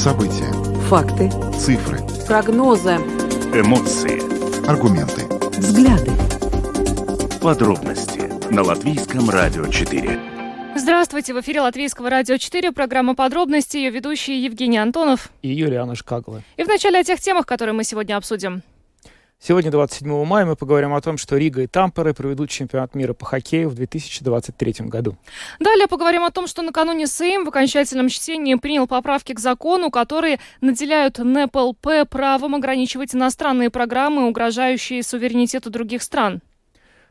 События. Факты. Цифры. Прогнозы. Эмоции. Аргументы. Взгляды. Подробности на Латвийском радио 4. Здравствуйте, в эфире Латвийского радио 4, программа «Подробности», ее ведущие Евгений Антонов и Юлиана Шкагла. И в начале о тех темах, которые мы сегодня обсудим. Сегодня, 27 мая, мы поговорим о том, что Рига и Тампере проведут чемпионат мира по хоккею в 2023 году. Далее поговорим о том, что накануне Сейм в окончательном чтении принял поправки к закону, которые наделяют НПЛП правом ограничивать иностранные программы, угрожающие суверенитету других стран.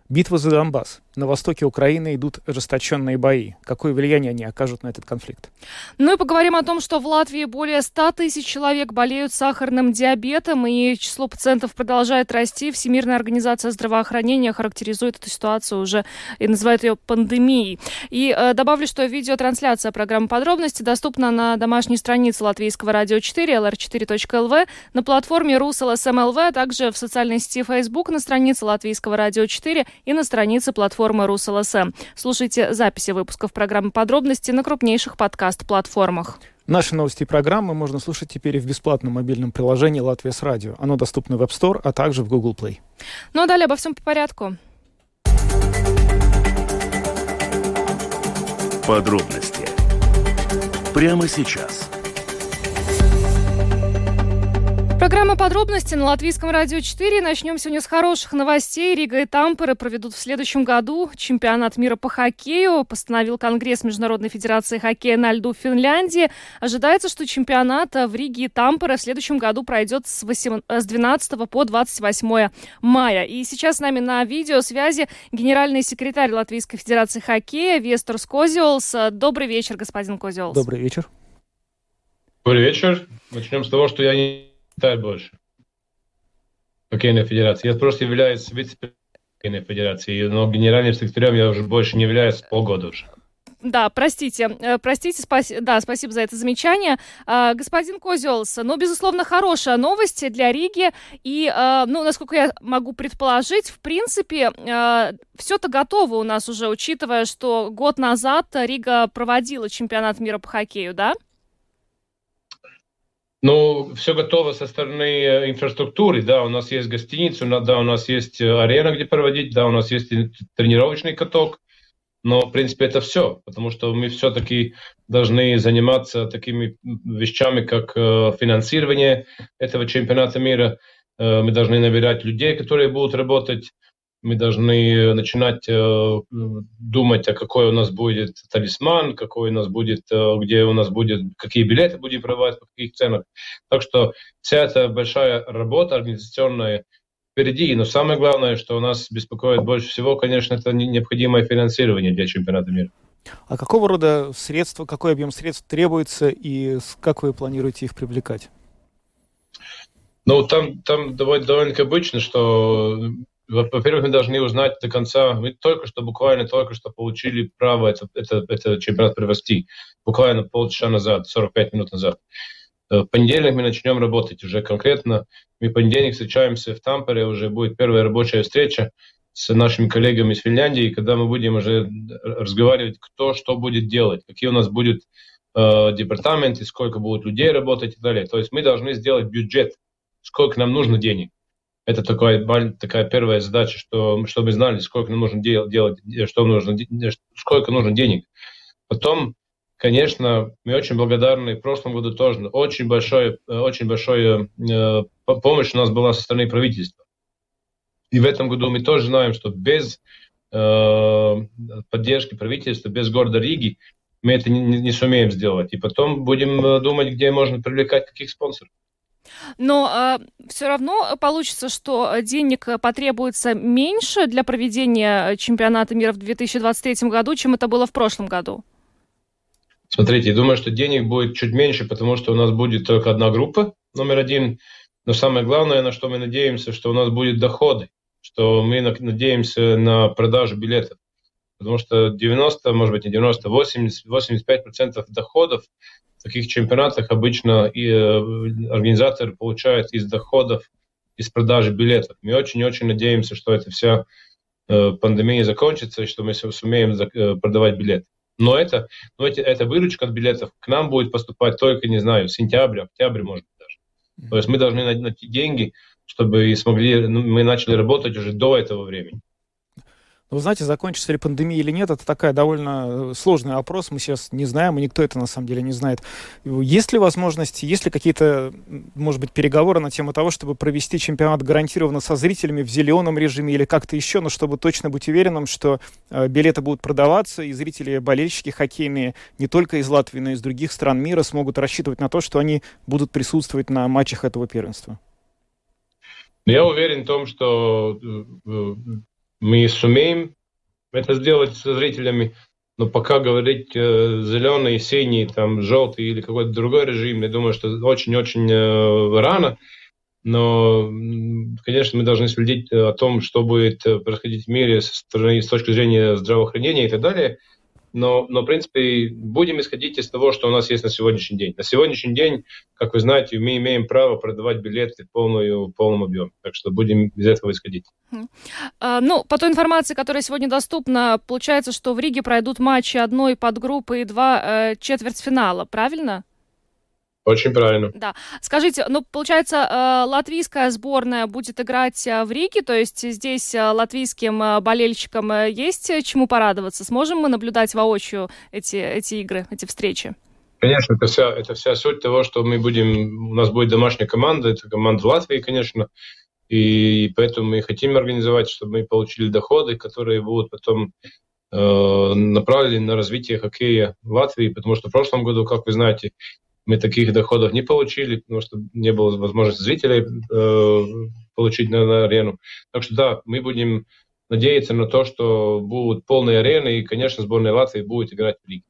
Битва за Донбасс. На востоке Украины идут ожесточенные бои. Какое влияние они окажут на этот конфликт? Ну и поговорим о том, что в Латвии более 100 тысяч человек болеют сахарным диабетом, и число пациентов продолжает расти. Всемирная организация здравоохранения характеризует эту ситуацию уже и называет ее пандемией. И э, добавлю, что видеотрансляция программы «Подробности» доступна на домашней странице Латвийского радио 4, lr4.lv, на платформе РусЛСМЛВ, а также в социальной сети Facebook на странице Латвийского радио 4 и на странице платформы платформы РусЛСМ. Слушайте записи выпусков программы «Подробности» на крупнейших подкаст-платформах. Наши новости и программы можно слушать теперь в бесплатном мобильном приложении «Латвия с радио». Оно доступно в App Store, а также в Google Play. Ну а далее обо всем по порядку. Подробности прямо сейчас – Программа «Подробности» на Латвийском радио 4. Начнем сегодня с хороших новостей. Рига и Тампере проведут в следующем году чемпионат мира по хоккею. Постановил Конгресс Международной Федерации хоккея на льду Финляндии. Ожидается, что чемпионат в Риге и Тампере в следующем году пройдет с, 8, с 12 по 28 мая. И сейчас с нами на видеосвязи генеральный секретарь Латвийской Федерации хоккея Вестер Скозиолс. Добрый вечер, господин Козиолс. Добрый вечер. Добрый вечер. Начнем с того, что я не Китай больше. Хоккейной федерации. Я просто являюсь вице-хоккейной федерации, но генеральным секретарем я уже больше не являюсь полгода уже. Да, простите, э, простите, спаси, да, спасибо за это замечание. А, господин Козелс, ну, безусловно, хорошая новость для Риги, и, а, ну, насколько я могу предположить, в принципе, а, все-то готово у нас уже, учитывая, что год назад Рига проводила чемпионат мира по хоккею, да? Ну, все готово со стороны э, инфраструктуры, да, у нас есть гостиница, да, у нас есть э, арена, где проводить, да, у нас есть тренировочный каток, но, в принципе, это все, потому что мы все-таки должны заниматься такими вещами, как э, финансирование этого чемпионата мира, мы должны набирать людей, которые будут работать, мы должны начинать э, думать, а какой у нас будет талисман, какой у нас будет, э, где у нас будет, какие билеты будем продавать, по каких ценах. Так что вся эта большая работа организационная впереди. Но самое главное, что у нас беспокоит больше всего, конечно, это необходимое финансирование для чемпионата мира. А какого рода средства, какой объем средств требуется и как вы планируете их привлекать? Ну, там, там довольно, довольно обычно, что во-первых, мы должны узнать до конца. Мы только что, буквально только что получили право это, это, это чемпионат провести. Буквально полчаса назад, 45 минут назад. Э, в понедельник мы начнем работать уже конкретно. Мы в понедельник встречаемся в Тампере, уже будет первая рабочая встреча с нашими коллегами из Финляндии, когда мы будем уже разговаривать, кто что будет делать, какие у нас будут э, департаменты, сколько будет людей работать и так далее. То есть мы должны сделать бюджет, сколько нам нужно денег. Это такая, такая первая задача, что, чтобы знали, сколько нужно делать, делать что нужно, сколько нужно денег. Потом, конечно, мы очень благодарны, в прошлом году тоже очень большой, очень большой э, помощь у нас была со стороны правительства. И в этом году мы тоже знаем, что без э, поддержки правительства, без города Риги мы это не, не сумеем сделать. И потом будем э, думать, где можно привлекать каких спонсоров. Но э, все равно получится, что денег потребуется меньше для проведения чемпионата мира в 2023 году, чем это было в прошлом году. Смотрите, я думаю, что денег будет чуть меньше, потому что у нас будет только одна группа, номер один. Но самое главное, на что мы надеемся, что у нас будет доходы, что мы надеемся на продажу билетов. Потому что 90, может быть, не 90, 80, 85% доходов в таких чемпионатах обычно и, э, организатор получает из доходов, из продажи билетов. Мы очень-очень надеемся, что эта вся э, пандемия закончится, и что мы сумеем э, продавать билеты. Но это, но эти, эта выручка от билетов к нам будет поступать только, не знаю, в сентябре, октябре, может быть, даже. То есть мы должны найти деньги, чтобы смогли, ну, мы начали работать уже до этого времени. Но вы знаете, закончится ли пандемия или нет, это такая довольно э, сложный вопрос. Мы сейчас не знаем, и никто это на самом деле не знает. Есть ли возможности, есть ли какие-то, может быть, переговоры на тему того, чтобы провести чемпионат гарантированно со зрителями в зеленом режиме или как-то еще, но чтобы точно быть уверенным, что э, билеты будут продаваться, и зрители, болельщики хоккейные не только из Латвии, но и из других стран мира смогут рассчитывать на то, что они будут присутствовать на матчах этого первенства? Я уверен в том, что э, мы сумеем это сделать со зрителями, но пока говорить э, зеленый, синий, там, желтый или какой-то другой режим, я думаю, что очень-очень э, рано. Но, конечно, мы должны следить о том, что будет э, происходить в мире со стороны, с точки зрения здравоохранения и так далее. Но, но, в принципе, будем исходить из того, что у нас есть на сегодняшний день. На сегодняшний день, как вы знаете, мы имеем право продавать билеты в, полную, в полном объеме. Так что будем из этого исходить. А, ну, по той информации, которая сегодня доступна, получается, что в Риге пройдут матчи одной подгруппы и два э, четвертьфинала, правильно? Очень правильно. Да. Скажите, ну, получается, э, латвийская сборная будет играть э, в Риге, то есть здесь э, латвийским болельщикам есть чему порадоваться? Сможем мы наблюдать воочию эти, эти игры, эти встречи? Конечно, это вся, это вся суть того, что мы будем, у нас будет домашняя команда, это команда в Латвии, конечно, и поэтому мы хотим организовать, чтобы мы получили доходы, которые будут потом э, направлены на развитие хоккея в Латвии, потому что в прошлом году, как вы знаете, мы таких доходов не получили, потому что не было возможности зрителей э, получить на, на арену. Так что да, мы будем надеяться на то, что будут полные арены, и, конечно, сборная Латвии будет играть в лиге.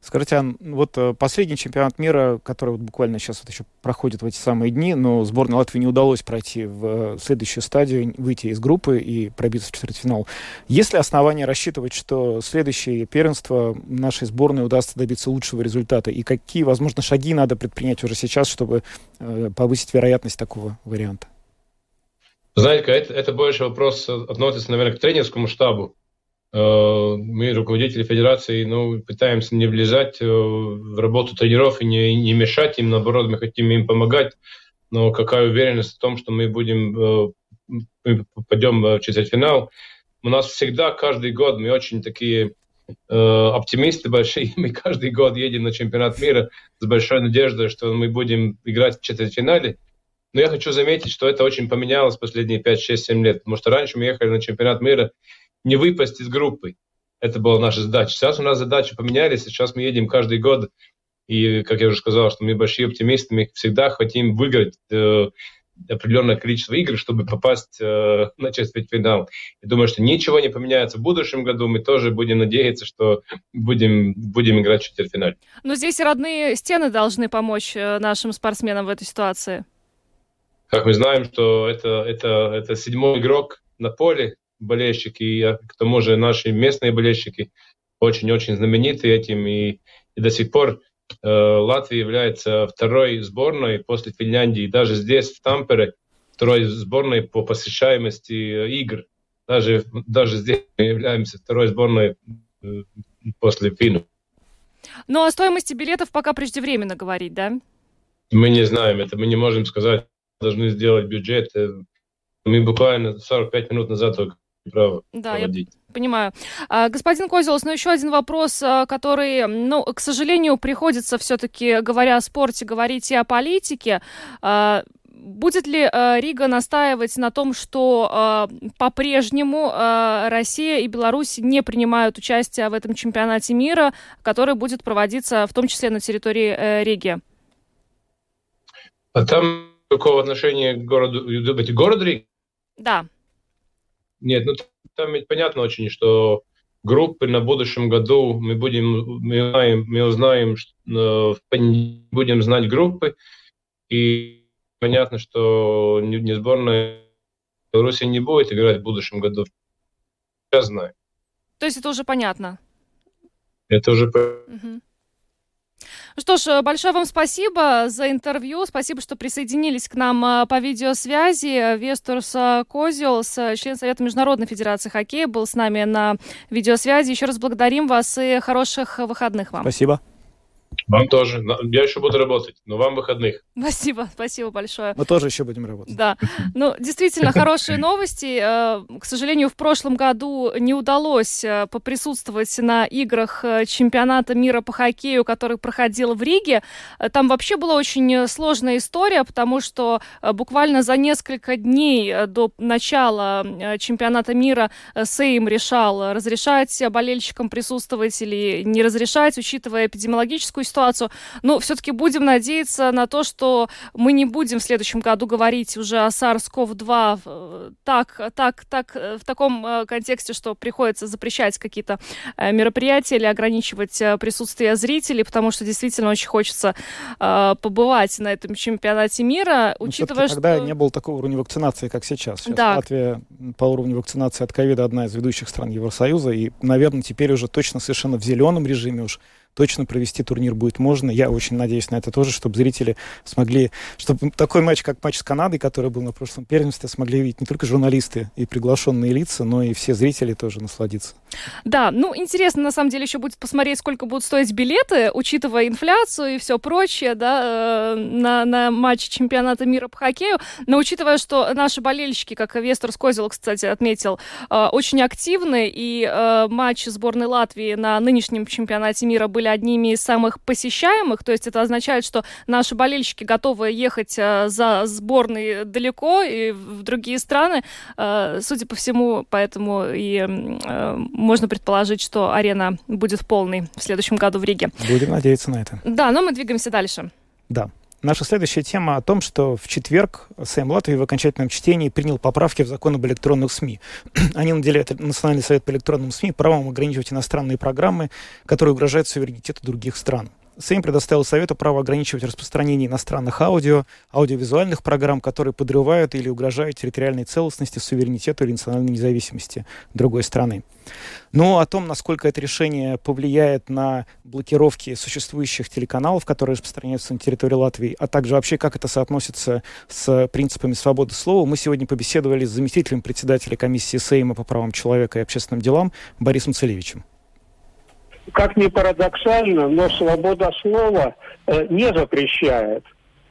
Скажите, Ан, вот э, последний чемпионат мира, который вот буквально сейчас вот еще проходит в эти самые дни, но сборной Латвии не удалось пройти в э, следующую стадию, выйти из группы и пробиться в четвертьфинал. Есть ли основания рассчитывать, что следующее первенство нашей сборной удастся добиться лучшего результата? И какие, возможно, шаги надо предпринять уже сейчас, чтобы э, повысить вероятность такого варианта? Знаете, это, это больше вопрос относится, наверное, к тренерскому штабу. Э, мы, руководители федерации, ну, пытаемся не влезать э, в работу тренеров и не, не мешать им, наоборот, мы хотим им помогать. Но какая уверенность в том, что мы будем, э, мы попадем в четвертьфинал? У нас всегда, каждый год, мы очень такие оптимисты большие, мы каждый год едем на чемпионат мира с большой надеждой, что мы будем играть в четвертьфинале. Но я хочу заметить, что это очень поменялось последние 5, 6, 7 лет, потому что раньше мы ехали на чемпионат мира не выпасть из группы. Это была наша задача. Сейчас у нас задачи поменялись, сейчас мы едем каждый год. И, как я уже сказал, что мы большие оптимисты, мы всегда хотим выиграть э, определенное количество игр, чтобы попасть э, на четвертьфинал. Я думаю, что ничего не поменяется в будущем году. Мы тоже будем надеяться, что будем, будем играть в четвертьфинале. Но здесь родные стены должны помочь э, нашим спортсменам в этой ситуации. Как мы знаем, что это, это, это седьмой игрок на поле, болельщики, и к тому же наши местные болельщики очень-очень знамениты этим, и, и до сих пор э, Латвия является второй сборной после Финляндии, даже здесь, в Тампере, второй сборной по посещаемости э, игр. Даже, даже здесь мы являемся второй сборной э, после Финну. Ну, о стоимости билетов пока преждевременно говорить, да? Мы не знаем, это мы не можем сказать. Должны сделать бюджет. Э, мы буквально 45 минут назад только право да, проводить. Я понимаю. А, господин Козелос, ну еще один вопрос, а, который, ну, к сожалению, приходится все-таки, говоря о спорте, говорить и о политике. А, будет ли э, Рига настаивать на том, что э, по-прежнему э, Россия и Беларусь не принимают участие в этом чемпионате мира, который будет проводиться в том числе на территории э, Риги? А там какого отношения к городу, город Рига? Да. Нет, ну там ведь понятно очень, что группы на будущем году мы будем, мы узнаем, мы узнаем что, э, будем знать группы, и понятно, что не, не сборная Беларуси не будет играть в будущем году. Я знаю. То есть это уже понятно? Это уже понятно. Угу. Что ж, большое вам спасибо за интервью. Спасибо, что присоединились к нам а, по видеосвязи. Весторс Козелс, член Совета Международной Федерации хоккея, был с нами на видеосвязи. Еще раз благодарим вас и хороших выходных вам. Спасибо. Вам тоже. Я еще буду работать, но вам выходных. Спасибо, спасибо большое. Мы тоже еще будем работать. Да. Ну, действительно, хорошие новости. Э, к сожалению, в прошлом году не удалось э, поприсутствовать на играх э, чемпионата мира по хоккею, который проходил в Риге. Там вообще была очень сложная история, потому что буквально за несколько дней до начала чемпионата мира Сейм решал, разрешать болельщикам присутствовать или не разрешать, учитывая эпидемиологическую ситуацию. Но все-таки будем надеяться на то, что мы не будем в следующем году говорить уже о SARS-CoV-2 э, так, так, так, э, в таком э, контексте, что приходится запрещать какие-то мероприятия или ограничивать присутствие зрителей, потому что действительно очень хочется побывать на этом чемпионате мира, Но учитывая, что... Тогда не было такого уровня вакцинации, как сейчас. сейчас да. Латвия по уровню вакцинации от ковида одна из ведущих стран Евросоюза, и, наверное, теперь уже точно совершенно в зеленом режиме уж точно провести турнир будет можно. Я очень надеюсь на это тоже, чтобы зрители смогли, чтобы такой матч, как матч с Канадой, который был на прошлом первенстве, смогли видеть не только журналисты и приглашенные лица, но и все зрители тоже насладиться. Да, ну интересно на самом деле еще будет посмотреть, сколько будут стоить билеты, учитывая инфляцию и все прочее, да, э, на, на матч чемпионата мира по хоккею. Но учитывая, что наши болельщики, как Вестер Скозел, кстати, отметил, э, очень активны, и э, матч сборной Латвии на нынешнем чемпионате мира были были одними из самых посещаемых, то есть это означает, что наши болельщики готовы ехать э, за сборной далеко и в другие страны. Э, судя по всему, поэтому и э, можно предположить, что арена будет полной в следующем году в Риге. Будем надеяться на это. Да, но мы двигаемся дальше. Да. Наша следующая тема о том, что в четверг Сэм Латвии в окончательном чтении принял поправки в закон об электронных СМИ. Они наделяют Национальный совет по электронным СМИ правом ограничивать иностранные программы, которые угрожают суверенитету других стран. Сейм предоставил Совету право ограничивать распространение иностранных аудио, аудиовизуальных программ, которые подрывают или угрожают территориальной целостности, суверенитету или национальной независимости другой страны. Но о том, насколько это решение повлияет на блокировки существующих телеканалов, которые распространяются на территории Латвии, а также вообще как это соотносится с принципами свободы слова, мы сегодня побеседовали с заместителем председателя комиссии Сейма по правам человека и общественным делам Борисом Целевичем как ни парадоксально, но свобода слова э, не запрещает,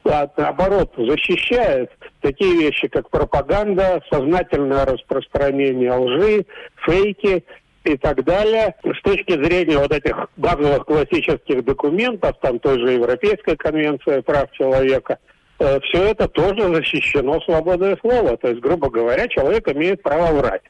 а наоборот защищает такие вещи, как пропаганда, сознательное распространение лжи, фейки и так далее. С точки зрения вот этих базовых классических документов, там той же Европейская конвенция прав человека, э, все это тоже защищено свободой слова. То есть, грубо говоря, человек имеет право врать.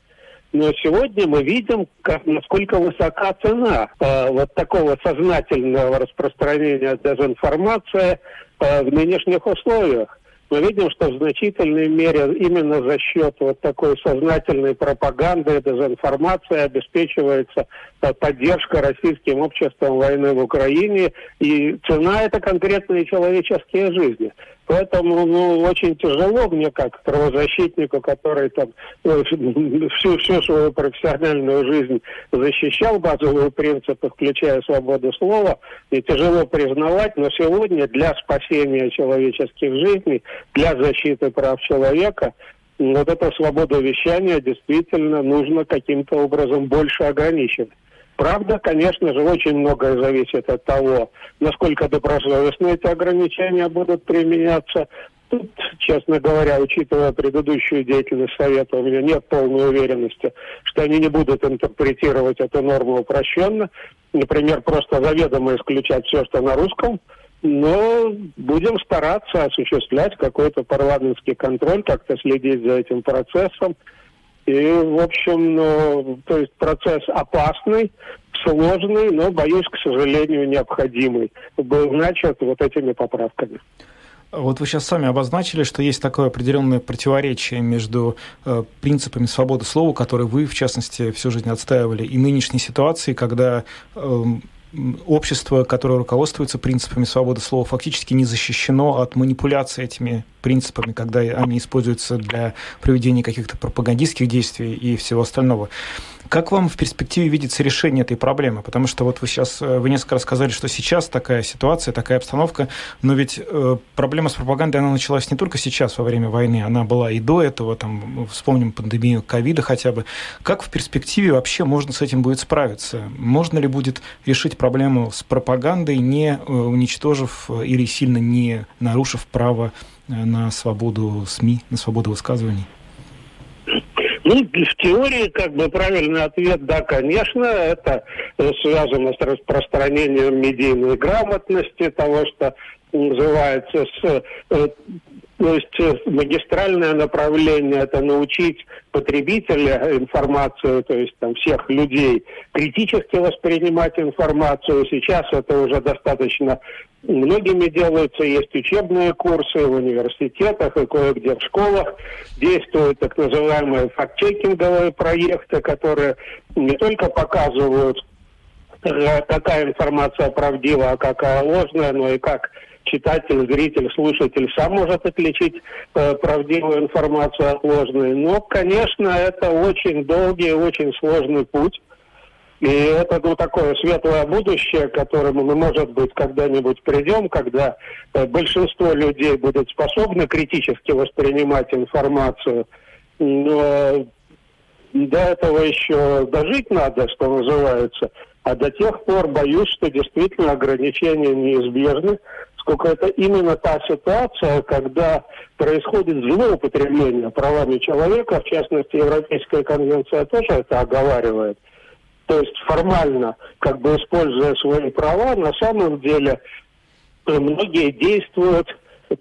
Но сегодня мы видим, как, насколько высока цена э, вот такого сознательного распространения дезинформации э, в нынешних условиях. Мы видим, что в значительной мере именно за счет вот такой сознательной пропаганды дезинформации обеспечивается поддержка российским обществом войны в Украине. И цена это конкретные человеческие жизни. Поэтому ну, очень тяжело мне, как правозащитнику, который там э, всю, всю свою профессиональную жизнь защищал базовые принципы, включая свободу слова, и тяжело признавать, но сегодня для спасения человеческих жизней, для защиты прав человека, вот эта свобода вещания действительно нужно каким-то образом больше ограничивать. Правда, конечно же, очень многое зависит от того, насколько добросовестно эти ограничения будут применяться. Тут, честно говоря, учитывая предыдущую деятельность Совета, у меня нет полной уверенности, что они не будут интерпретировать эту норму упрощенно. Например, просто заведомо исключать все, что на русском. Но будем стараться осуществлять какой-то парламентский контроль, как-то следить за этим процессом. И, в общем, ну, то есть процесс опасный, сложный, но, боюсь, к сожалению, необходимый. Был начат вот этими поправками. Вот вы сейчас сами обозначили, что есть такое определенное противоречие между э, принципами свободы слова, которые вы, в частности, всю жизнь отстаивали, и нынешней ситуацией, когда э, общество, которое руководствуется принципами свободы слова, фактически не защищено от манипуляции этими принципами, когда они используются для проведения каких-то пропагандистских действий и всего остального. Как вам в перспективе видится решение этой проблемы? Потому что вот вы сейчас, э, вы несколько раз сказали, что сейчас такая ситуация, такая обстановка, но ведь э, проблема с пропагандой, она началась не только сейчас, во время войны, она была и до этого, там, вспомним пандемию ковида хотя бы. Как в перспективе вообще можно с этим будет справиться? Можно ли будет решить проблему с пропагандой, не э, уничтожив или сильно не нарушив право на свободу СМИ, на свободу высказываний? Ну, в теории, как бы, правильный ответ – да, конечно, это связано с распространением медийной грамотности, того, что называется с э, то есть э, магистральное направление – это научить потребителя информацию, то есть там всех людей критически воспринимать информацию. Сейчас это уже достаточно многими делается. Есть учебные курсы в университетах и кое-где в школах. Действуют так называемые факт-чекинговые проекты, которые не только показывают, э, какая информация правдива, а какая ложная, но и как читатель, зритель, слушатель сам может отличить э, правдивую информацию от ложной. Но, конечно, это очень долгий, очень сложный путь. И это ну, такое светлое будущее, к которому мы, может быть, когда-нибудь придем, когда э, большинство людей будут способны критически воспринимать информацию. Но до этого еще дожить надо, что называется. А до тех пор боюсь, что действительно ограничения неизбежны сколько это именно та ситуация, когда происходит злоупотребление правами человека, в частности, Европейская конвенция тоже это оговаривает. То есть формально, как бы используя свои права, на самом деле э, многие действуют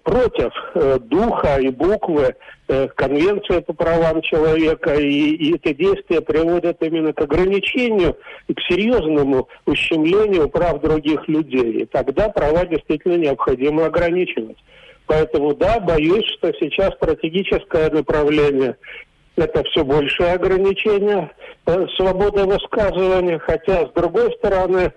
против э, духа и буквы э, Конвенции по правам человека, и, и эти действия приводят именно к ограничению и к серьезному ущемлению прав других людей. И тогда права действительно необходимо ограничивать. Поэтому да, боюсь, что сейчас стратегическое направление это все большее ограничение э, свободы высказывания, хотя с другой стороны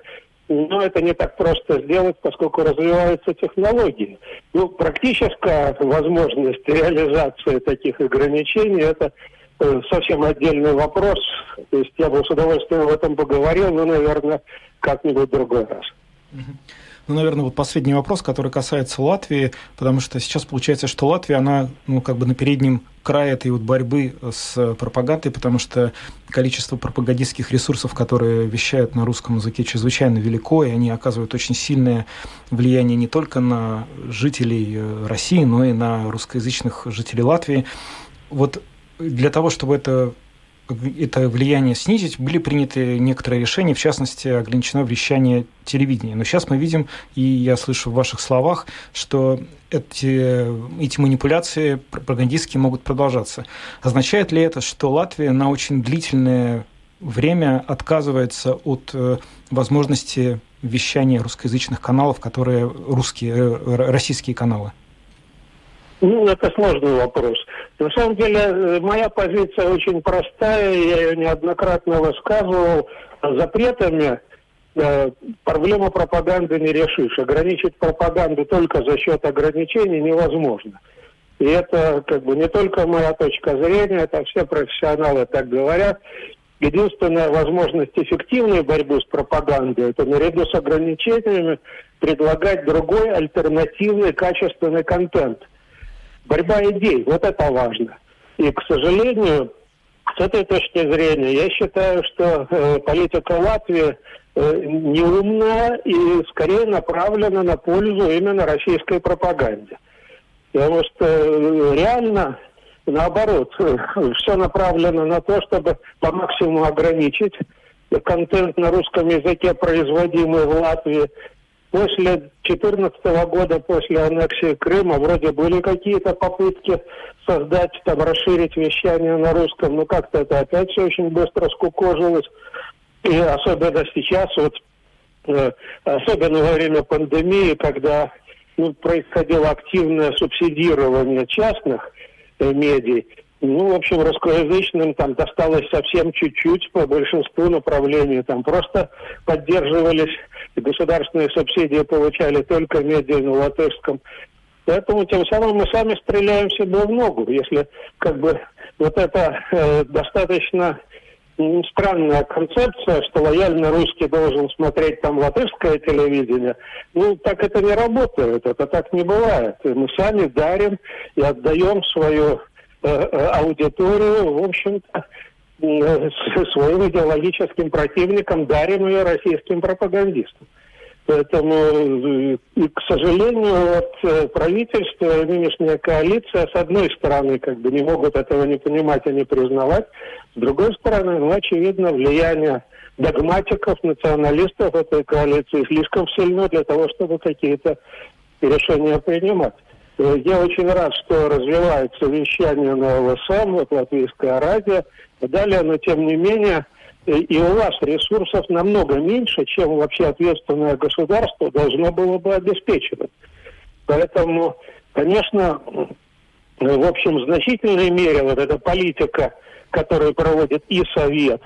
но это не так просто сделать, поскольку развиваются технологии. Ну, практическая возможность реализации таких ограничений – это э, совсем отдельный вопрос. То есть я бы с удовольствием об этом поговорил, но, наверное, как-нибудь в другой раз. Ну, наверное, вот последний вопрос, который касается Латвии, потому что сейчас получается, что Латвия, она, ну, как бы на переднем крае этой вот борьбы с пропагандой, потому что количество пропагандистских ресурсов, которые вещают на русском языке, чрезвычайно велико, и они оказывают очень сильное влияние не только на жителей э, России, но и на русскоязычных жителей Латвии. Вот для того, чтобы это это влияние снизить, были приняты некоторые решения, в частности, ограничено вещание телевидения. Но сейчас мы видим, и я слышу в ваших словах, что эти, эти манипуляции пропагандистские могут продолжаться. Означает ли это, что Латвия на очень длительное время отказывается от э, возможности вещания русскоязычных каналов, которые русские, э, российские каналы? Ну, это сложный вопрос. На самом деле, э, моя позиция очень простая, я ее неоднократно высказывал. Запретами э, проблему пропаганды не решишь. Ограничить пропаганду только за счет ограничений невозможно. И это как бы не только моя точка зрения, это все профессионалы так говорят. Единственная возможность эффективной борьбы с пропагандой, это наряду с ограничениями предлагать другой альтернативный качественный контент – борьба идей, вот это важно. И, к сожалению, с этой точки зрения, я считаю, что э, политика Латвии э, неумная и скорее направлена на пользу именно российской пропаганде. Потому что э, реально, наоборот, э, все направлено на то, чтобы по максимуму ограничить контент на русском языке, производимый в Латвии, После 2014 года, после аннексии Крыма, вроде были какие-то попытки создать, там, расширить вещание на русском, но как-то это опять все очень быстро скукожилось. И особенно сейчас, вот, э, особенно во время пандемии, когда ну, происходило активное субсидирование частных э, медий, ну, в общем, русскоязычным там досталось совсем чуть-чуть по большинству направлений. Там просто поддерживались, государственные субсидии получали только медиа на латышском. Поэтому тем самым мы сами стреляем себе в ногу. Если как бы вот это э, достаточно странная концепция, что лояльно русский должен смотреть там латышское телевидение. Ну, так это не работает, это так не бывает. И мы сами дарим и отдаем свою э, э аудиторию, в общем-то, своим идеологическим противникам, ее российским пропагандистам. Поэтому, э, к сожалению, вот э, правительство, нынешняя коалиция, с одной стороны, как бы не могут этого не понимать и не признавать, с другой стороны, ну, очевидно, влияние догматиков, националистов этой коалиции слишком сильно для того, чтобы какие-то решения принимать. Э, я очень рад, что развивается вещание на ЛСМ, вот Латвийское радио. Далее, но тем не менее, и у вас ресурсов намного меньше, чем вообще ответственное государство должно было бы обеспечивать. Поэтому, конечно, в общем, в значительной мере вот эта политика, которую проводит и Совет,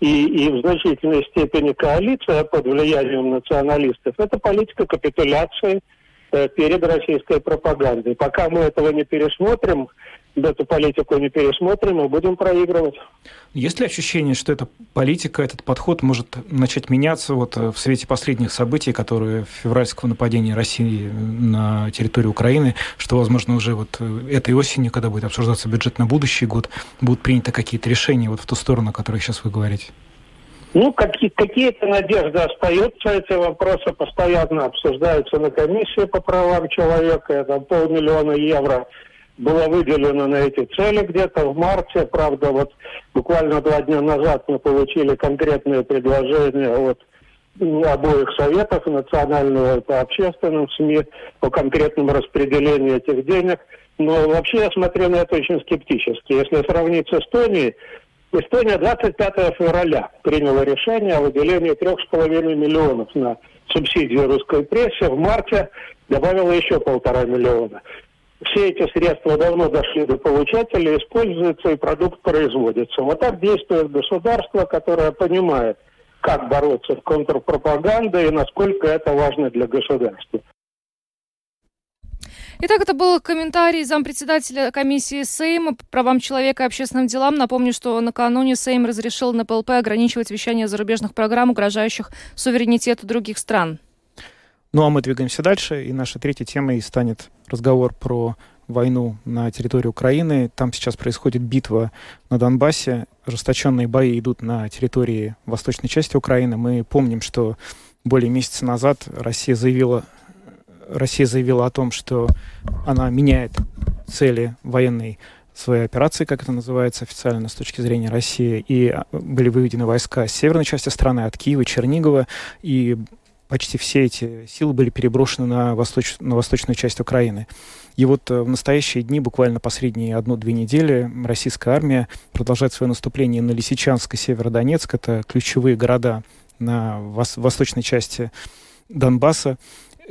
и, и в значительной степени коалиция под влиянием националистов, это политика капитуляции э, перед российской пропагандой. Пока мы этого не пересмотрим, эту политику не пересмотрим, мы будем проигрывать. Есть ли ощущение, что эта политика, этот подход может начать меняться вот э, в свете последних событий, которые февральского нападения России на территорию Украины, что, возможно, уже вот э, этой осенью, когда будет обсуждаться бюджет на будущий год, будут приняты какие-то решения вот в ту сторону, о которой сейчас вы говорите? Ну, какие, какие-то надежды остаются, эти вопросы постоянно обсуждаются на комиссии по правам человека, это полмиллиона евро было выделено на эти цели где-то в марте. Правда, вот буквально два дня назад мы получили конкретные предложения от обоих советов, национального и по общественным СМИ, по конкретному распределению этих денег. Но вообще я смотрю на это очень скептически. Если сравнить с Эстонией, Эстония 25 февраля приняла решение о выделении 3,5 миллионов на субсидии русской прессе. В марте добавила еще полтора миллиона все эти средства давно дошли до получателя, используются и продукт производится. Вот так действует государство, которое понимает, как бороться с контрпропагандой и насколько это важно для государства. Итак, это был комментарий зампредседателя комиссии Сейма по правам человека и общественным делам. Напомню, что накануне Сейм разрешил на ПЛП ограничивать вещание зарубежных программ, угрожающих суверенитету других стран. Ну а мы двигаемся дальше, и наша третья тема и станет разговор про войну на территории Украины. Там сейчас происходит битва на Донбассе. Ожесточенные бои идут на территории восточной части Украины. Мы помним, что более месяца назад Россия заявила, Россия заявила о том, что она меняет цели военной своей операции, как это называется официально с точки зрения России, и а, были выведены войска с северной части страны, от Киева, Чернигова, и почти все эти силы были переброшены на, восточ... на восточную часть Украины. И вот э, в настоящие дни, буквально последние одну-две недели, российская армия продолжает свое наступление на Лисичанск и Северодонецк. Это ключевые города на вос... восточной части Донбасса.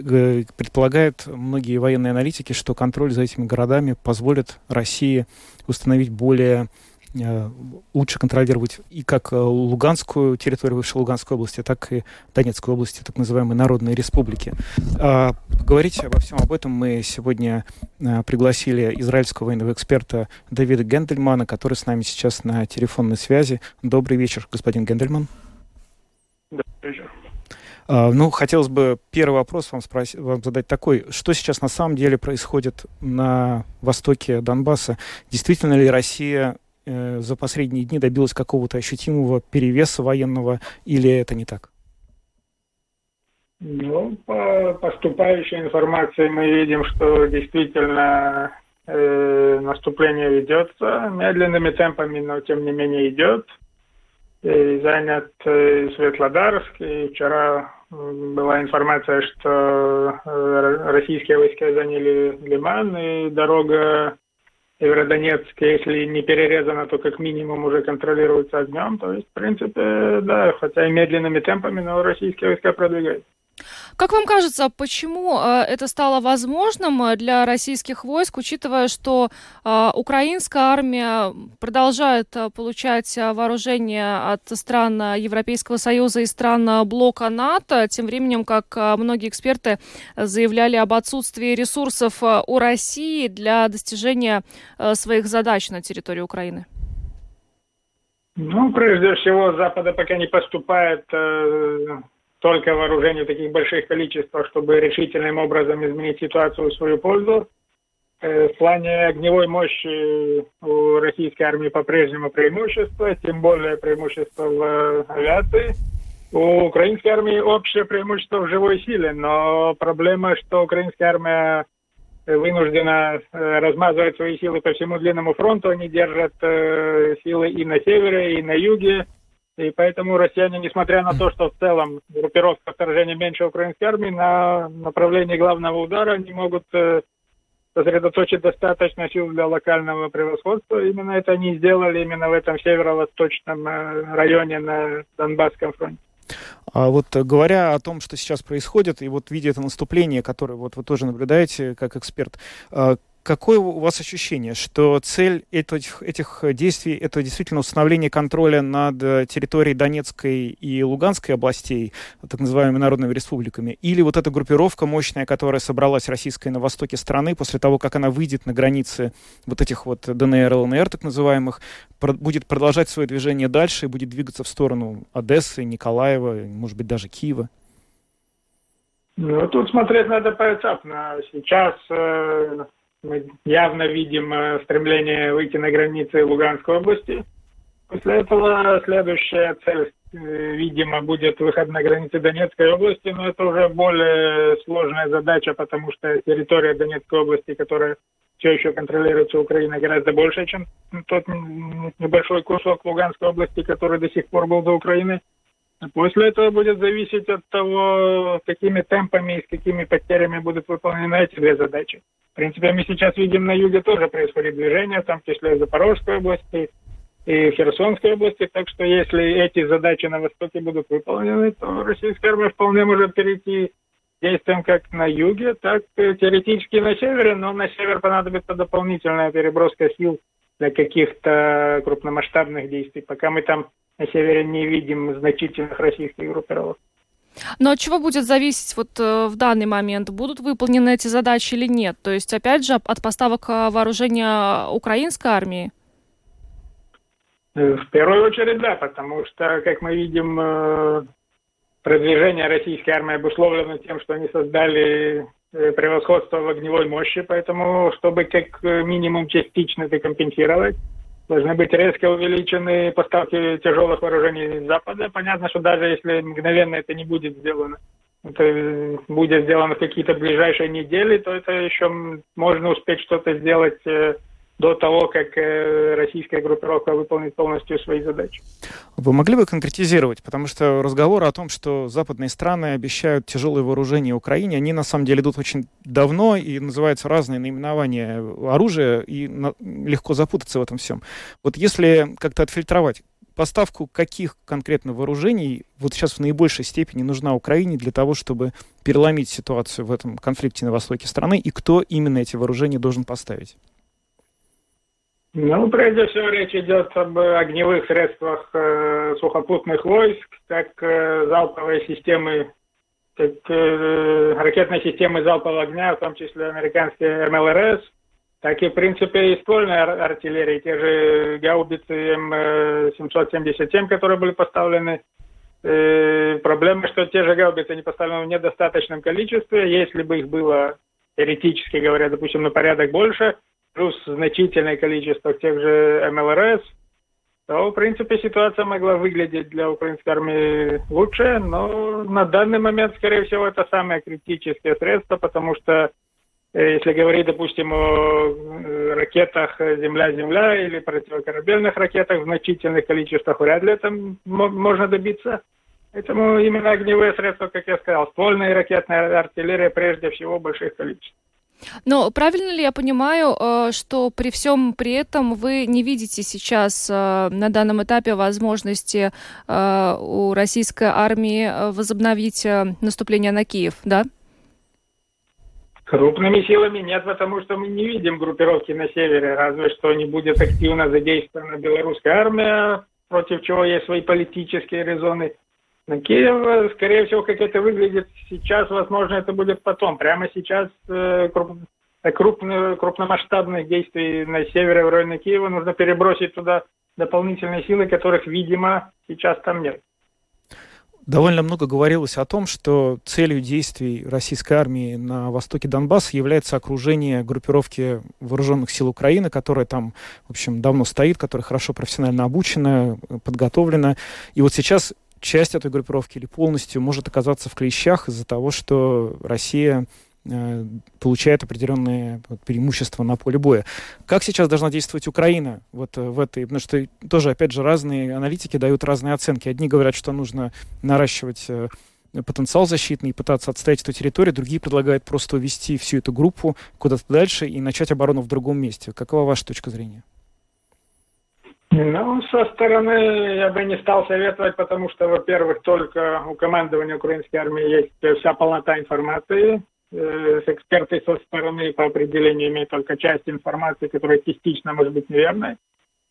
Предполагают многие военные аналитики, что контроль за этими городами позволит России установить более Э, лучше контролировать и как э, Луганскую территорию высшей Луганской области, так и Донецкой области, так называемой Народной Республики. А, говорить обо всем об этом мы сегодня э, пригласили израильского военного эксперта Давида Гендельмана, который с нами сейчас на телефонной связи. Добрый вечер, господин Гендельман. Добрый вечер. Uh, ну, хотелось бы первый вопрос вам, спросить, вам задать такой. Что сейчас на самом деле происходит на востоке Донбасса? Действительно ли Россия Э, за последние дни добилась какого-то ощутимого перевеса военного, или это не так? Ну, по поступающей информации мы видим, что действительно э, наступление ведется медленными темпами, но тем не менее идет. И занят э, Светлодарск, и вчера была информация, что э, российские войска заняли Лиман, и дорога Северодонецк, если не перерезано, то как минимум уже контролируется огнем. То есть, в принципе, да, хотя и медленными темпами, но российские войска продвигаются. Как вам кажется, почему э, это стало возможным э, для российских войск, учитывая, что э, украинская армия продолжает получать вооружение от стран Европейского Союза и стран блока НАТО, тем временем как многие эксперты заявляли об отсутствии ресурсов у России для достижения своих задач на территории Украины? Ну, прежде всего, с Запада пока не поступает э, только вооружение в таких больших количествах, чтобы решительным образом изменить ситуацию в свою пользу. Э, в плане огневой мощи у российской армии по-прежнему преимущество, тем более преимущество в авиации. У украинской армии общее преимущество в живой силе, но проблема, что украинская армия вынуждена э, размазывать свои силы по всему длинному фронту. Они держат э, силы и на севере, и на юге. И поэтому россияне, несмотря на то, что в целом группировка вторжения меньше украинской армии, на направлении главного удара не могут э, сосредоточить достаточно сил для локального превосходства. Именно это они сделали именно в этом северо-восточном районе на Донбасском фронте. А вот э, говоря о том, что сейчас происходит, и вот видя это наступление, которое вот вы тоже наблюдаете как эксперт, а, Какое у вас ощущение, что цель этих, этих действий – это действительно установление контроля над э, территорией Донецкой и Луганской областей, так называемыми народными республиками, или вот эта группировка мощная, которая собралась российская на востоке страны, после того, как она выйдет на границы вот этих вот ДНР, ЛНР, так называемых, будет продолжать свое движение дальше и будет двигаться в сторону Одессы, Николаева, может быть, даже Киева? Ну, тут смотреть надо поэтапно. Сейчас э, мы явно видим э, стремление выйти на границы Луганской области. После этого следующая цель, э, видимо, будет выход на границы Донецкой области, но это уже более сложная задача, потому что территория Донецкой области, которая все еще контролируется Украиной, гораздо больше, чем тот небольшой кусок Луганской области, который до сих пор был до Украины. После этого будет зависеть от того, какими темпами и с какими потерями будут выполнены эти две задачи. В принципе, мы сейчас видим на юге тоже происходит движение, там в числе Запорожской области и Херсонской области. Так что если эти задачи на востоке будут выполнены, то российская армия вполне может перейти действиям как на юге, так теоретически на севере, но на север понадобится дополнительная переброска сил для каких-то крупномасштабных действий. Пока мы там на севере не видим значительных российских группировок. Но от чего будет зависеть вот э, в данный момент? Будут выполнены эти задачи или нет? То есть, опять же, от поставок э, вооружения украинской армии? Э, в первую очередь, да, потому что, как мы видим, продвижение российской армии обусловлено тем, что они создали превосходство в огневой мощи, поэтому, чтобы как минимум частично это компенсировать, должны быть резко увеличены поставки тяжелых вооружений из Запада. Понятно, что даже если мгновенно это не будет сделано, это будет сделано в какие-то ближайшие недели, то это еще можно успеть что-то сделать э, до того, как э, российская группировка выполнит полностью свои задачи. Вы могли бы конкретизировать? Потому что разговоры о том, что западные страны обещают тяжелые вооружения Украине, они на самом деле идут очень давно и называются разные наименования оружия, и легко запутаться в этом всем. Вот если как-то отфильтровать, поставку каких конкретно вооружений вот сейчас в наибольшей степени нужна Украине для того, чтобы переломить ситуацию в этом конфликте на востоке страны, и кто именно эти вооружения должен поставить? Ну, прежде всего, речь идет об огневых средствах э, сухопутных войск, как э, залповые системы, как э, ракетные системы залпового огня, в том числе американские МЛРС, так и, в принципе, и ствольная артиллерия, те же гаубицы М777, которые были поставлены. Э, проблема, что те же гаубицы не поставлены в недостаточном количестве. Если бы их было, теоретически говоря, допустим, на порядок больше – плюс значительное количество тех же МЛРС, то, в принципе, ситуация могла выглядеть для украинской армии лучше, но на данный момент, скорее всего, это самое критическое средство, потому что э, если говорить, допустим, о э, ракетах «Земля-Земля» или противокорабельных ракетах в значительных количествах, вряд ли это можно добиться. Поэтому именно огневые средства, как я сказал, ствольная и ракетная артиллерия прежде всего в больших количествах. Но правильно ли я понимаю, э, что при всем при этом вы не видите сейчас э, на данном этапе возможности э, у российской армии возобновить наступление на Киев, да? Крупными силами нет, потому что мы не видим группировки на севере, разве что не будет активно задействована белорусская армия, против чего есть свои политические резоны. На Киев, скорее всего, как это выглядит сейчас, возможно, это будет потом. Прямо сейчас э, круп, крупно, крупномасштабных действий на севере в районе Киева нужно перебросить туда дополнительные силы, которых, видимо, сейчас там нет. Довольно много говорилось о том, что целью действий российской армии на востоке Донбасса является окружение группировки вооруженных сил Украины, которая там, в общем, давно стоит, которая хорошо профессионально обучена, подготовлена. И вот сейчас часть этой группировки или полностью может оказаться в клещах из-за того, что Россия Э, получает определенные преимущества на поле боя. Как сейчас должна действовать Украина вот э, в этой, потому что тоже, опять же, разные аналитики дают разные оценки. Одни говорят, что нужно наращивать э, потенциал защитный и пытаться отстоять эту территорию, другие предлагают просто увести всю эту группу куда-то дальше и начать оборону в другом месте. Какова ваша точка зрения? Ну, со стороны я бы не стал советовать, потому что, во-первых, только у командования украинской армии есть вся полнота информации, Э, эксперты со стороны по определению имеют только часть информации, которая частично может быть неверной.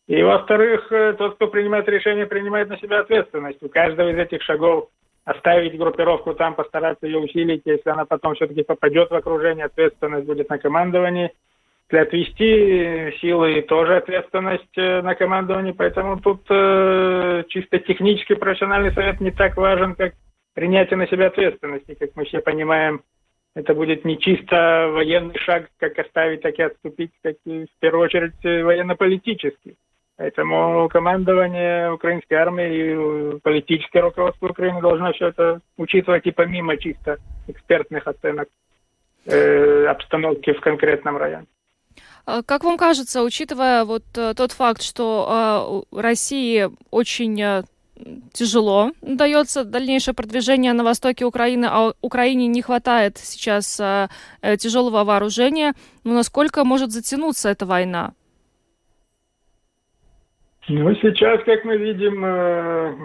И, во-вторых, э, тот, кто принимает решение, принимает на себя ответственность. У каждого из этих шагов оставить группировку там, постараться ее усилить, если она потом все-таки попадет в окружение, ответственность будет на командовании. Для отвести силы тоже ответственность э, на командовании, поэтому тут э, чисто технический профессиональный совет не так важен, как принятие на себя ответственности, как мы все понимаем, это будет не чисто военный шаг, как оставить, так и отступить, как и в первую очередь военно-политический. Поэтому командование украинской армии и политическое руководство Украины должно все это учитывать и помимо чисто экспертных оценок э, обстановки в конкретном районе. А как вам кажется, учитывая вот э, тот факт, что э, России очень э, тяжело дается дальнейшее продвижение на востоке Украины, а Украине не хватает сейчас э, э тяжелого вооружения. Но насколько может затянуться эта война? Ну, сейчас, как мы видим, э,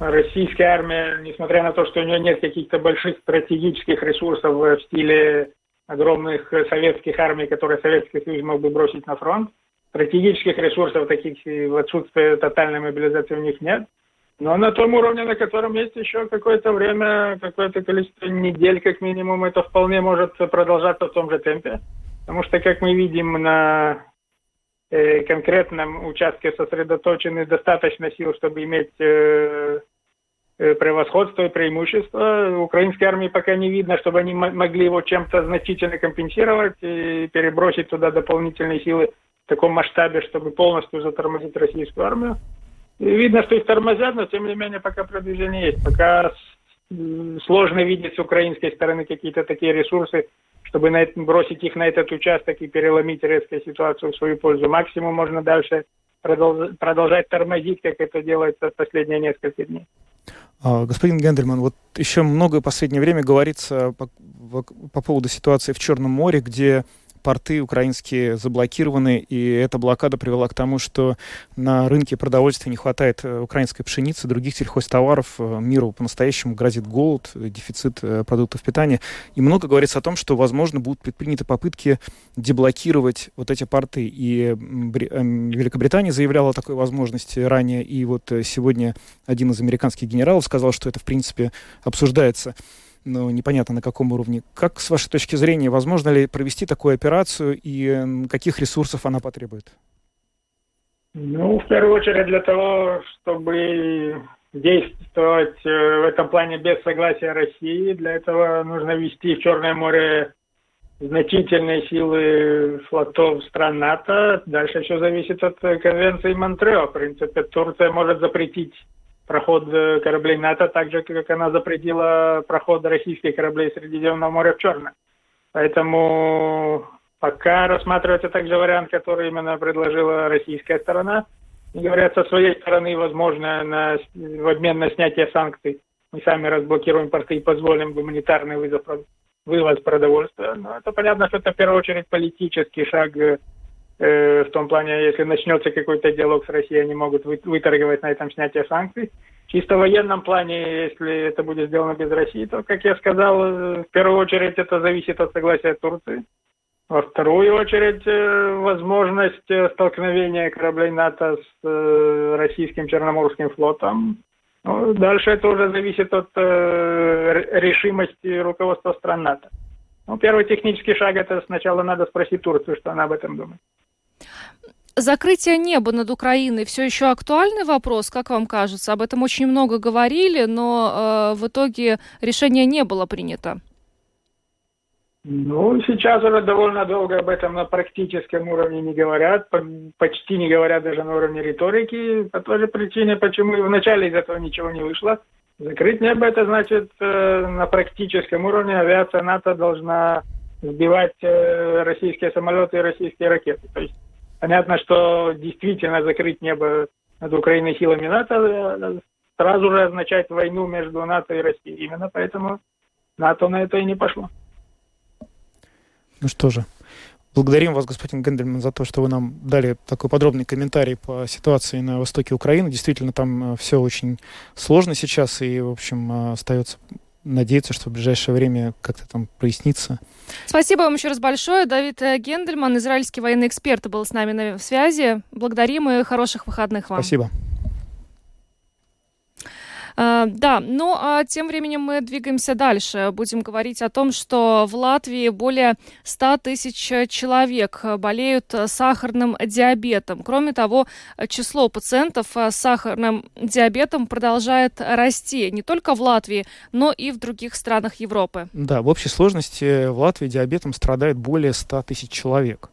российская армия, несмотря на то, что у нее нет каких-то больших стратегических ресурсов в стиле огромных советских армий, которые Советский Союз мог бы бросить на фронт, стратегических ресурсов таких в отсутствие тотальной мобилизации у них нет – но на том уровне, на котором есть еще какое-то время, какое-то количество недель как минимум, это вполне может продолжаться в том же темпе. Потому что, как мы видим, на э, конкретном участке сосредоточены достаточно сил, чтобы иметь э, э, превосходство и преимущество. Украинской армии пока не видно, чтобы они могли его чем-то значительно компенсировать и перебросить туда дополнительные силы в таком масштабе, чтобы полностью затормозить российскую армию. Видно, что их тормозят, но тем не менее пока продвижение есть. Пока сложно видеть с украинской стороны какие-то такие ресурсы, чтобы на это, бросить их на этот участок и переломить резко ситуацию в свою пользу. Максимум можно дальше продолжать тормозить, как это делается в последние несколько дней. А, господин Гендельман, вот еще много в последнее время говорится по, по поводу ситуации в Черном море, где порты украинские заблокированы, и эта блокада привела к тому, что на рынке продовольствия не хватает э, украинской пшеницы, других сельхозтоваров. Э, миру по-настоящему грозит голод, дефицит э, продуктов питания. И много говорится о том, что, возможно, будут предприняты попытки деблокировать вот эти порты. И Великобритания заявляла о такой возможности ранее, и вот сегодня один из американских генералов сказал, что это, в принципе, обсуждается но непонятно на каком уровне. Как, с вашей точки зрения, возможно ли провести такую операцию и каких ресурсов она потребует? Ну, в первую очередь для того, чтобы действовать э, в этом плане без согласия России, для этого нужно ввести в Черное море значительные силы флотов стран НАТО. Дальше все зависит от конвенции Монтрео. В принципе, Турция может запретить проход э, кораблей НАТО, так же, как она запретила проход российских кораблей Средиземного моря в Черное. Поэтому пока рассматривается также вариант, который именно предложила российская сторона. И говорят, со своей стороны, возможно, на, в обмен на снятие санкций мы сами разблокируем порты и позволим гуманитарный вызов, вывоз продовольствия. Но это понятно, что это в первую очередь политический шаг э, в том плане, если начнется какой-то диалог с Россией, они могут выторговать на этом снятие санкций. Чисто в военном плане, если это будет сделано без России, то, как я сказал, э, в первую очередь это зависит от согласия Турции. Во вторую очередь, э, возможность столкновения кораблей НАТО с российским Черноморским флотом. Ну, дальше это уже зависит от решимости руководства стран НАТО. Ну, первый технический шаг – это сначала надо спросить Турцию, что она об этом думает. Закрытие неба над Украиной все еще актуальный вопрос, как вам кажется? Об этом очень много говорили, но э, в итоге решение не было принято. Ну, сейчас уже довольно долго об этом на практическом уровне не говорят, почти не говорят даже на уровне риторики, по той же причине, почему и вначале из этого ничего не вышло. Закрыть небо, это значит, э, на практическом уровне авиация НАТО должна сбивать э, российские самолеты и российские ракеты. То есть понятно, что действительно закрыть небо над Украиной силами НАТО э, сразу же означает войну между НАТО и Россией. Именно поэтому НАТО на это и не пошло. Ну что же, благодарим вас, господин Гендельман, за то, что вы нам дали такой подробный комментарий по ситуации на востоке Украины. Действительно, там э, все очень сложно сейчас, и, в общем, э, остается надеяться, что в ближайшее время как-то там прояснится. Спасибо вам еще раз большое. Давид э, Гендельман, израильский военный эксперт, был с нами на связи. Благодарим и хороших выходных вам. Спасибо. А, да, ну а тем временем мы двигаемся дальше. Будем говорить о том, что в Латвии более 100 тысяч человек болеют сахарным диабетом. Кроме того, число пациентов с сахарным диабетом продолжает расти не только в Латвии, но и в других странах Европы. Да, в общей сложности в Латвии диабетом страдает более 100 тысяч человек.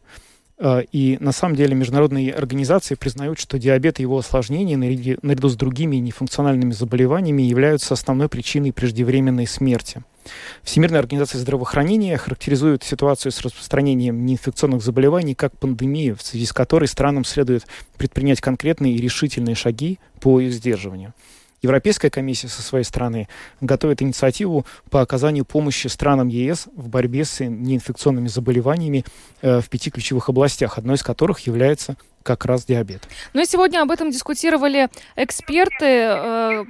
Э, и на самом деле международные организации признают, что диабет и его осложнения наряду с другими нефункциональными заболеваниями являются основной причиной преждевременной смерти. Всемирная организация здравоохранения характеризует ситуацию с распространением неинфекционных заболеваний как пандемию, в связи с которой странам следует предпринять конкретные и решительные шаги по их сдерживанию. Европейская комиссия со своей стороны готовит инициативу по оказанию помощи странам ЕС в борьбе с неинфекционными заболеваниями э, в пяти ключевых областях, одной из которых является как раз диабет. Ну и сегодня об этом дискутировали эксперты, э,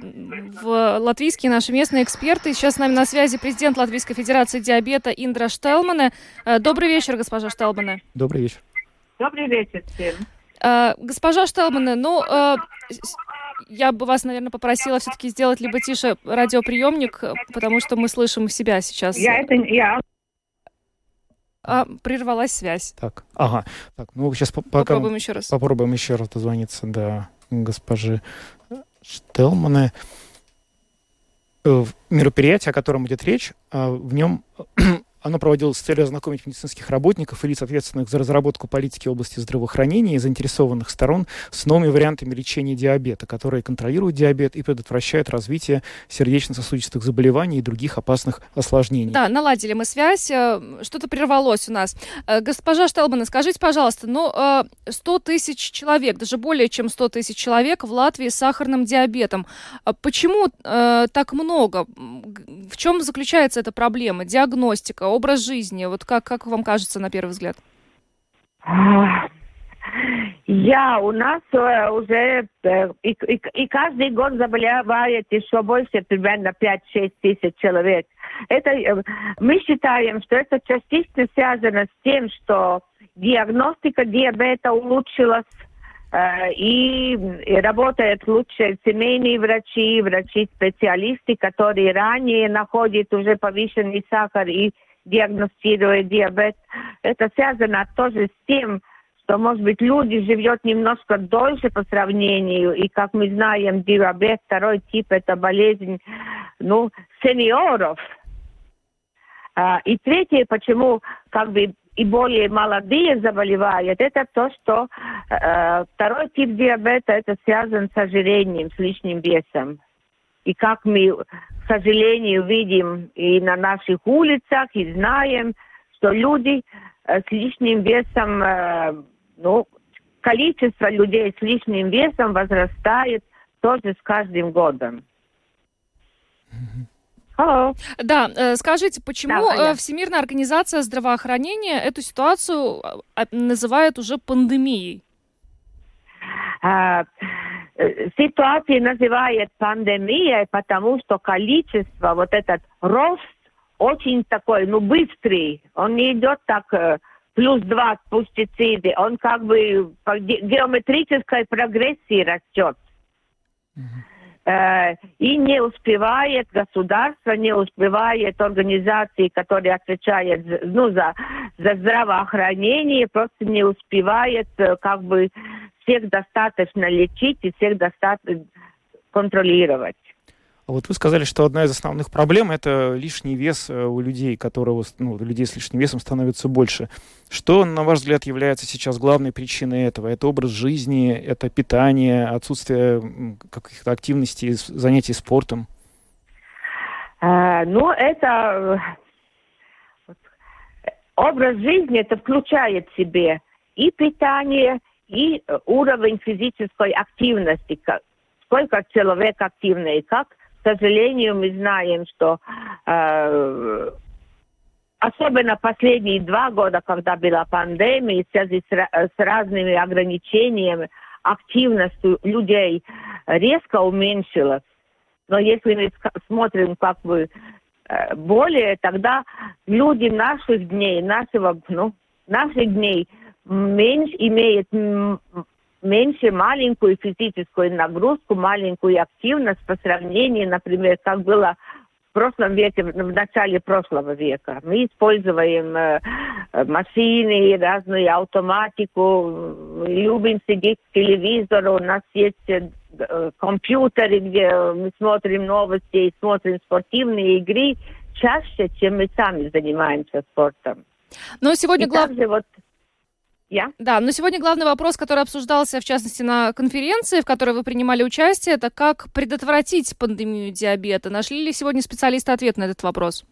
в, латвийские наши местные эксперты. Сейчас с нами на связи президент Латвийской Федерации диабета Индра Штелмане. Э, добрый вечер, госпожа Штелмане. Добрый вечер. Добрый вечер всем. Э, госпожа Штелмане, ну, э, я бы вас, наверное, попросила все-таки сделать либо тише радиоприемник, потому что мы слышим себя сейчас. Я это... Я... А, прервалась связь. Так, ага. Так, ну сейчас по пока попробуем еще раз. Попробуем еще раз дозвониться до госпожи Штелмана. Э, мероприятие, о котором идет речь, а, в нем оно проводилось с целью ознакомить медицинских работников и лиц, ответственных за разработку политики в области здравоохранения и заинтересованных сторон с новыми вариантами лечения диабета, которые контролируют диабет и предотвращают развитие сердечно-сосудистых заболеваний и других опасных осложнений. Да, наладили мы связь, э, что-то прервалось у нас. Э, госпожа Штелбана, скажите, пожалуйста, ну, 100 э, тысяч человек, даже более чем 100 тысяч человек в Латвии с сахарным диабетом. Почему так много? В чем заключается эта проблема? Диагностика, образ жизни? Вот как, как вам кажется на первый взгляд? Я у нас э, уже э, и, и, и каждый год заболевает еще больше, примерно 5-6 тысяч человек. Это, э, мы считаем, что это частично связано с тем, что диагностика диабета улучшилась, и, работают лучше семейные врачи, врачи-специалисты, которые ранее находят уже повышенный сахар и диагностируя диабет. Это связано тоже с тем, что, может быть, люди живет немножко дольше по сравнению, и, как мы знаем, диабет второй тип – это болезнь, ну, сеньоров. А, и третье, почему, как бы, и более молодые заболевают, это то, что э, второй тип диабета это связан с ожирением, с лишним весом. И как мы, к сожалению, видим и на наших улицах, и знаем, что люди э, с лишним весом, э, ну, количество людей с лишним весом возрастает тоже с каждым годом. Hello. Да, э, скажите, почему да, Всемирная организация здравоохранения эту ситуацию называет уже пандемией? Ситуация называет пандемией, потому что количество, вот этот рост очень такой, ну, быстрый. Он не идет так э, плюс два пестициды. Он как бы по геометрической прогрессии растет. Э, и не успевает государство, не успевает организации, которые отвечают ну, за, за здравоохранение, просто не успевает э, как бы всех достаточно лечить и всех достаточно контролировать. Вот вы сказали, что одна из основных проблем это лишний вес э, у людей, которого, ну, людей с лишним весом становится больше. Что, на ваш взгляд, является сейчас главной причиной этого? Это образ жизни, это питание, отсутствие каких-то активностей, занятий спортом? А, ну, это э, образ жизни, это включает в себе и питание, и уровень физической активности, сколько человек активный, как сожалению, мы знаем, что э, особенно последние два года, когда была пандемия, в связи с, с разными ограничениями, активность людей резко уменьшилась. Но если мы смотрим как бы э, более, тогда люди наших дней, нашего, ну, наших дней меньше имеют меньше маленькую физическую нагрузку, маленькую активность по сравнению, например, как было в прошлом веке, в начале прошлого века. Мы используем э, машины, разную автоматику, любим сидеть к телевизору, у нас есть э, компьютеры, где мы смотрим новости и смотрим спортивные игры чаще, чем мы сами занимаемся спортом. Но сегодня главное... Вот я? Да, но сегодня главный вопрос, который обсуждался, в частности, на конференции, в которой вы принимали участие, это как предотвратить пандемию диабета. Нашли ли сегодня специалисты ответ на этот вопрос?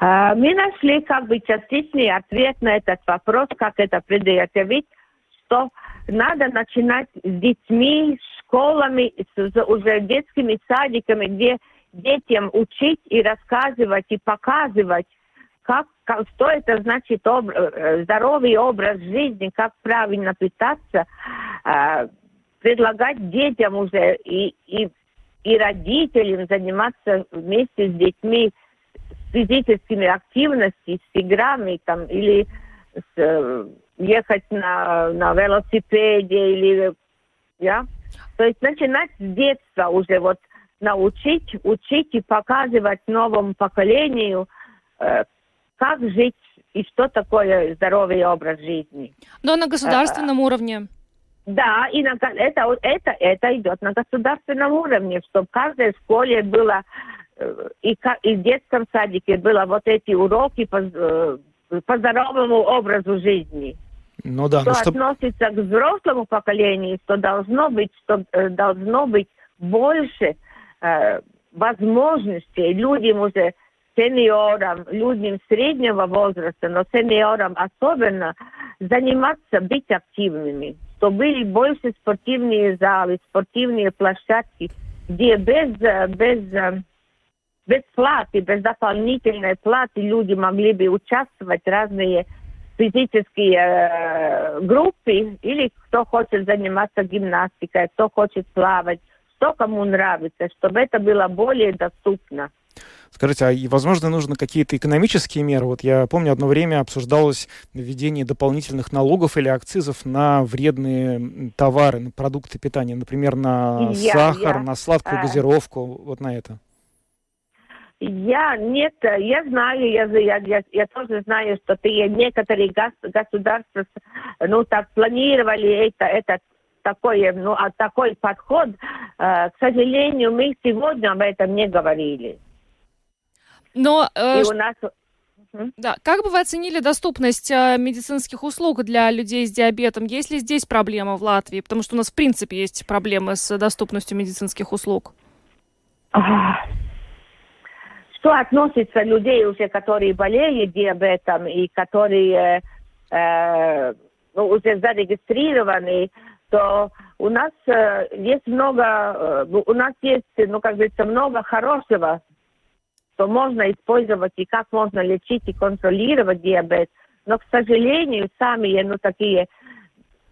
А, мы нашли как бы частичный ответ на этот вопрос, как это предотвратить, что надо начинать с детьми, школами, с уже детскими садиками, где детям учить и рассказывать и показывать, как, как, что это значит об, э, здоровый образ жизни, как правильно питаться, э, предлагать детям уже и, и, и родителям заниматься вместе с детьми физическими активностями, с играми там, или с, э, ехать на, на велосипеде или я. То есть начинать с детства уже вот научить, учить и показывать новому поколению, э, как жить и что такое здоровый образ жизни. Но на государственном а, уровне. Да, и на, это, это, это идет на государственном уровне, чтобы в каждой школе было э, и, и в детском садике было вот эти уроки по, э, по здоровому образу жизни. Ну да, что ну, относится к взрослому поколению, что должно быть, что должно быть больше э, возможностей людям уже сеньорам, людям среднего возраста, но сеньорам особенно, заниматься, быть активными, чтобы были больше спортивные залы, спортивные площадки, где без, без, без платы, без дополнительной платы люди могли бы участвовать в разные физические э, группы, или кто хочет заниматься гимнастикой, кто хочет плавать, что кому нравится, чтобы это было более доступно. Скажите, а возможно нужны какие-то экономические меры? Вот я помню, одно время обсуждалось введение дополнительных налогов или акцизов на вредные товары, на продукты питания, например, на я, сахар, я, на сладкую а... газировку, вот на это. Я нет, я знаю, я, я, я, я тоже знаю, что ты, некоторые государства, ну так планировали это, это такой, ну, а такой подход. Э, к сожалению, мы сегодня об этом не говорили. Но э, и у нас да, как бы вы оценили доступность э, медицинских услуг для людей с диабетом? Есть ли здесь проблема в Латвии? Потому что у нас в принципе есть проблемы с доступностью медицинских услуг. Что относится людей уже, которые болеют диабетом и которые э, ну, уже зарегистрированы, то у нас э, есть много, э, у нас есть, ну, как говорится, много хорошего что можно использовать и как можно лечить и контролировать диабет. Но, к сожалению, сами ну, такие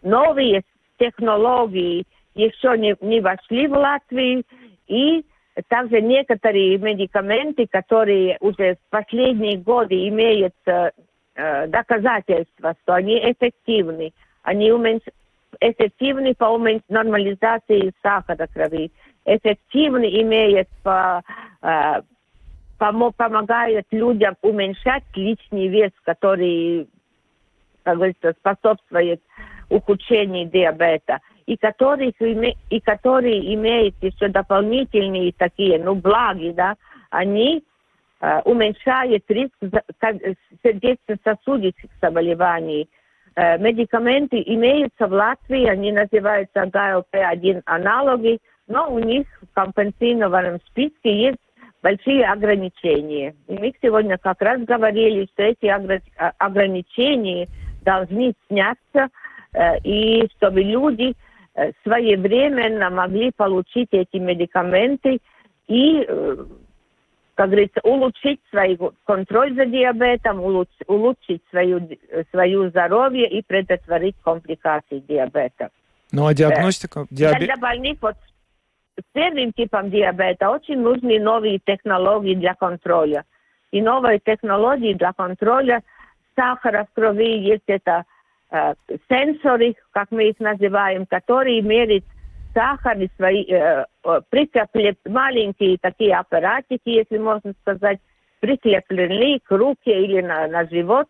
новые технологии еще не, не вошли в Латвию. И также некоторые медикаменты, которые уже в последние годы имеют э, э доказательства, что они эффективны, они уменьш... эффективны по уменьш... нормализации сахара крови. эффективно имеет по, э, помо, помогает людям уменьшать лишний вес, который, как говорится, способствует ухудшению диабета и который, и который имеет еще дополнительные такие, ну, благи, да, они э, уменьшают риск сердечно-сосудистых заболеваний. Э, медикаменты имеются в Латвии, они называются ГЛП-1 аналоги, но у них в компенсированном списке есть большие ограничения. И мы сегодня как раз говорили, что эти ограничения должны сняться, э, и чтобы люди э, своевременно могли получить эти медикаменты и, э, как говорится, улучшить свой контроль за диабетом, улучшить свою, свою здоровье и предотвратить компликации диабета. Ну а диагностика? Диабет... Для больных вот первым типом диабета очень нужны новые технологии для контроля. И новые технологии для контроля сахара в крови есть это э, сенсоры, как мы их называем, которые меряют сахар и свои, э, прикреплены маленькие такие аппаратики, если можно сказать, прикреплены к руке или на, на живот.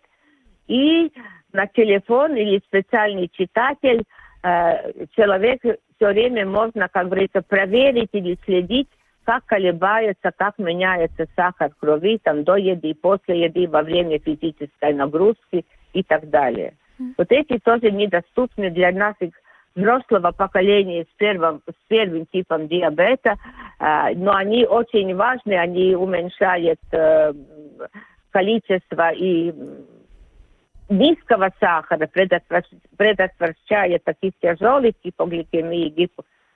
И на телефон или специальный читатель э, человек все время можно, как говорится, проверить или следить, как колебается, как меняется сахар крови там, до еды, после еды, во время физической нагрузки и так далее. Вот эти тоже недоступны для наших взрослого поколения с первым, с первым типом диабета, э, но они очень важны, они уменьшают э, количество и низкого сахара предотвращает таких тяжелых гипогликемий,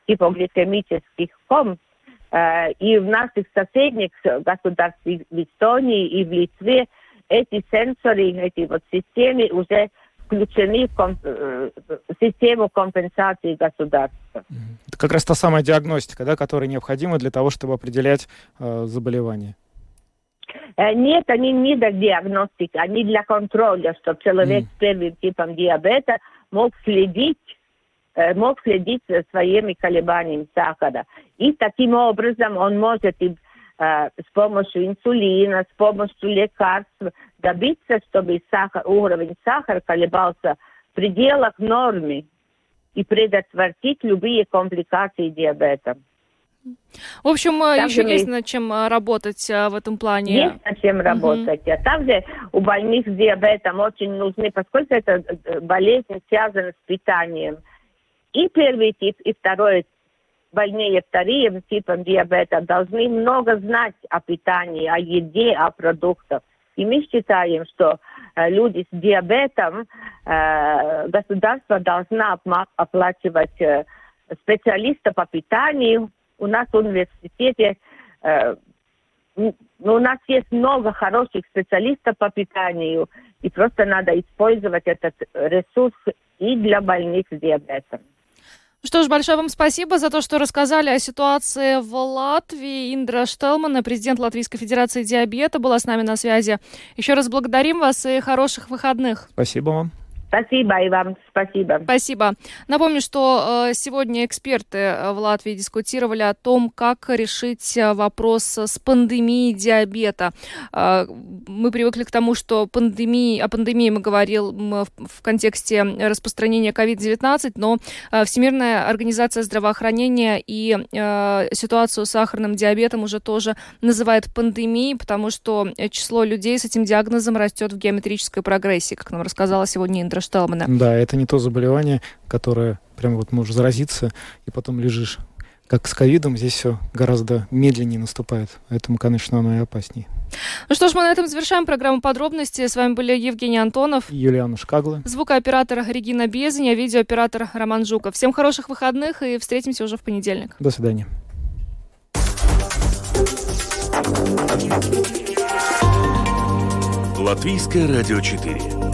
гипогликемических ком. Э, и в наших соседних государствах, в Эстонии и в Литве, эти сенсоры, эти вот системы уже включены в, комп- э, систему компенсации государства. Это как раз та самая диагностика, да, которая необходима для того, чтобы определять э, заболевание. Нет, они не для диагностики, они для контроля, чтобы человек с первым типом диабета мог следить мог следить за своими колебаниями сахара. И таким образом он может и, э, с помощью инсулина, с помощью лекарств добиться, чтобы сахар, уровень сахара колебался в пределах нормы и предотвратить любые компликации диабета. В общем, э, также еще есть над чем э, работать э, в этом плане. Есть над чем работать. А также у больных с диабетом очень нужны, поскольку это болезнь связана с питанием. И первый тип, и второй больные вторым типом диабета должны много знать о питании, о еде, о продуктах. И мы считаем, что люди с диабетом, э, государство должно оплачивать специалиста по питанию, у нас в университете э, ну, у нас есть много хороших специалистов по питанию, и просто надо использовать этот ресурс и для больных с диабетом. Что ж, большое вам спасибо за то, что рассказали о ситуации в Латвии. Индра Штелман, президент Латвийской Федерации диабета, была с нами на связи. Еще раз благодарим вас и хороших выходных. Спасибо вам. Спасибо и вам спасибо. Спасибо. Напомню, что э, сегодня эксперты э, в Латвии дискутировали о том, как решить э, вопрос с пандемией диабета. Мы привыкли к тому, что пандемии, о пандемии мы говорил в контексте распространения COVID-19, но Всемирная организация здравоохранения и ситуацию с сахарным диабетом уже тоже называет пандемией, потому что число людей с этим диагнозом растет в геометрической прогрессии, как нам рассказала сегодня Индра Шталмана. Да, это не то заболевание, которое прямо вот можешь заразиться и потом лежишь. Как с ковидом, здесь все гораздо медленнее наступает. Поэтому, конечно, оно и опаснее. Ну что ж, мы на этом завершаем программу подробности. С вами были Евгений Антонов. И Юлиана Шкагла. Звукооператор Регина Безень, а видеооператор Роман Жуков. Всем хороших выходных и встретимся уже в понедельник. До свидания. Латвийское радио 4.